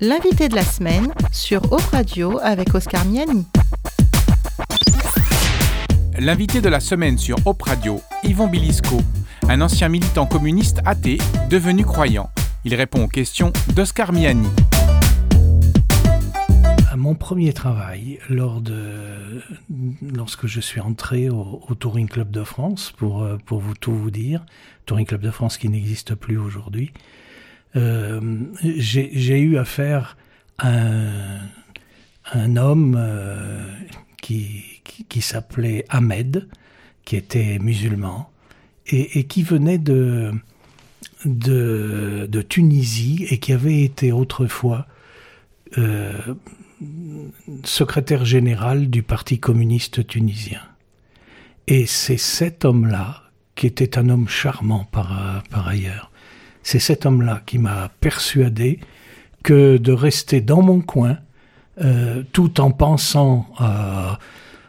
L'invité de la semaine sur Op Radio avec Oscar Miani. L'invité de la semaine sur Op Radio, Yvon Bilisco, un ancien militant communiste athée devenu croyant. Il répond aux questions d'Oscar Miani. À mon premier travail, lors de, lorsque je suis entré au, Touring Club de France, pour, euh, pour vous tout vous dire, Touring Club de France qui n'existe plus aujourd'hui, euh, j'ai eu affaire à un, homme euh, qui, s'appelait Ahmed, qui était musulman, et, qui venait de, Tunisie et qui avait été autrefois euh, secrétaire général du Parti communiste tunisien. Et c'est cet homme-là, qui était un homme charmant par ailleurs, c'est cet homme-là qui m'a persuadé que de rester dans mon coin, euh, tout en pensant à,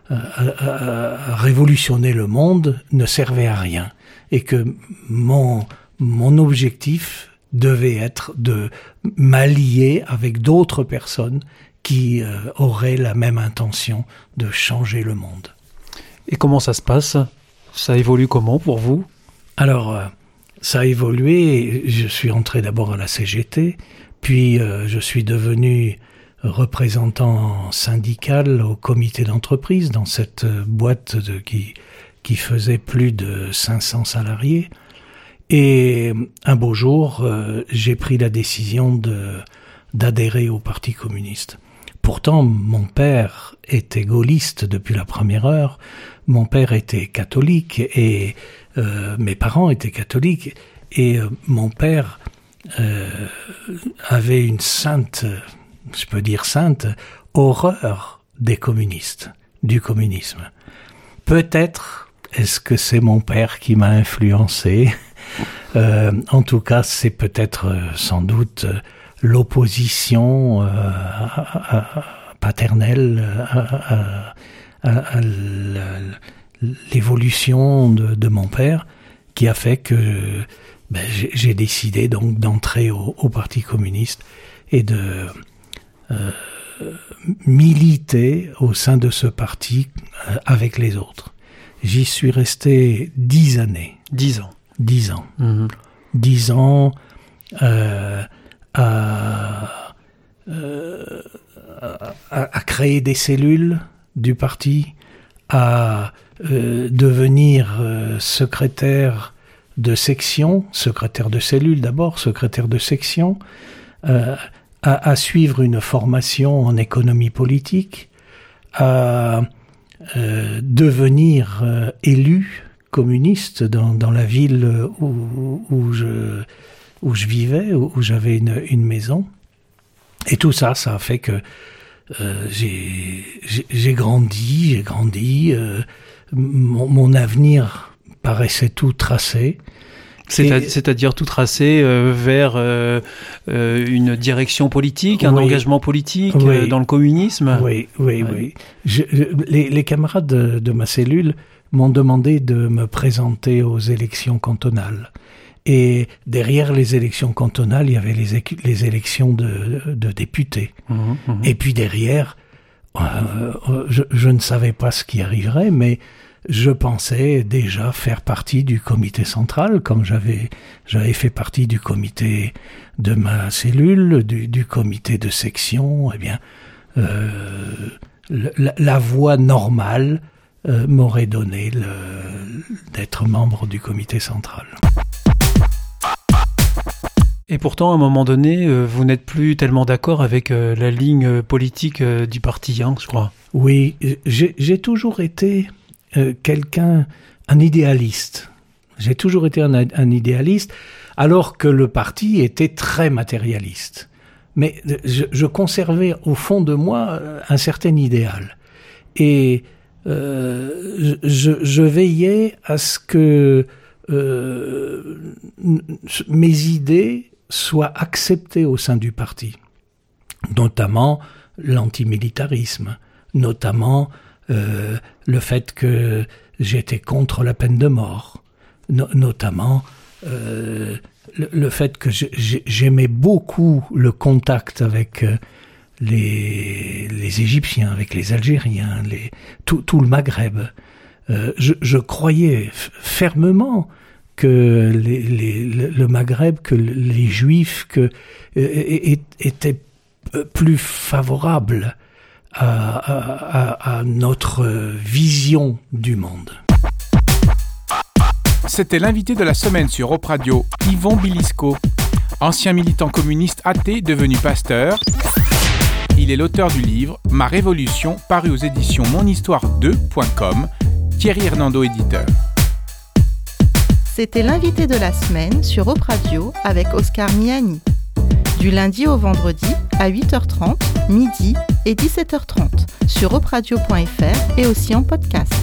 à, révolutionner le monde, ne servait à rien. Et que mon, mon objectif devait être de m'allier avec d'autres personnes qui euh, auraient la même intention de changer le monde. Et comment ça se passe? Ça évolue comment pour vous? Alors, euh, ça a évolué. Je suis entré d'abord à la CGT, puis euh, je suis devenu représentant syndical au comité d'entreprise dans cette boîte de, qui, faisait plus de 500 salariés. Et un beau jour, euh, j'ai pris la décision d'adhérer au Parti communiste. Pourtant, mon père était gaulliste depuis la première heure, mon père était catholique et euh, mes parents étaient catholiques et euh, mon père euh, avait une sainte, je peux dire sainte, horreur des communistes, du communisme. Peut-être est-ce que c'est mon père qui m'a influencé euh, En tout cas, c'est peut-être euh, sans doute l'opposition paternelle à l'évolution de, de, mon père qui a fait que ben, j'ai décidé donc d'entrer au, au, Parti communiste et de euh, militer au sein de ce parti euh, avec les autres. J'y suis resté dix années. Dix ans. Dix ans. Mmh. Dix ans euh, à, à, à, créer des cellules du parti, à devenir euh, secrétaire de section, secrétaire de cellule d'abord, secrétaire de section, euh, à, suivre une formation en économie politique, à euh, devenir euh, élu communiste dans, dans la ville où, où, je, où je vivais, où, où j'avais une, une maison. Et tout ça, ça a fait que euh, j'ai grandi, j'ai grandi, euh, mon, mon, avenir paraissait tout tracé. C'est-à-dire tout tracé euh, vers euh, euh, une direction politique, un oui. engagement politique oui. dans le communisme Oui, oui, oui. oui. Je, les, les, camarades de, de ma cellule m'ont demandé de me présenter aux élections cantonales. Et derrière les élections cantonales, il y avait les, les élections de, de députés. Mmh, mmh. Et puis derrière, euh, je, je, ne savais pas ce qui arriverait, mais je pensais déjà faire partie du comité central, comme j'avais j'avais fait partie du comité de ma cellule, du, comité de section. Eh bien, euh, la, la voie normale euh, m'aurait donné d'être membre du comité central. Et pourtant, à un moment donné, euh, vous n'êtes plus tellement d'accord avec euh, la ligne politique euh, du parti, hein, je crois. Oui, j'ai toujours été quelqu'un, un idéaliste. J'ai toujours été un, idéaliste, alors que le parti était très matérialiste. Mais je, conservais au fond de moi un certain idéal. Et je, veillais à ce que mes idées soient acceptées au sein du parti, notamment l'antimilitarisme, notamment euh, le fait que j'étais contre la peine de mort, no notamment euh, le, fait que j'aimais beaucoup le contact avec euh, les, Égyptiens, avec les Algériens, tout, le Maghreb. Je, croyais fermement que le Maghreb, que les Juifs, que étaient plus favorables à notre vision du monde. C'était l'invité de la semaine sur Op Radio, Yvon Bilisco, ancien militant communiste athée devenu pasteur. Il est l'auteur du livre Ma Révolution, paru aux éditions monhistoire2.com, Thierry Hernando éditeur. C'était l'invité de la semaine sur Op Radio avec Oscar Miani. Du lundi au vendredi à 8h30, midi et 17h30 sur opradio.fr et aussi en podcast.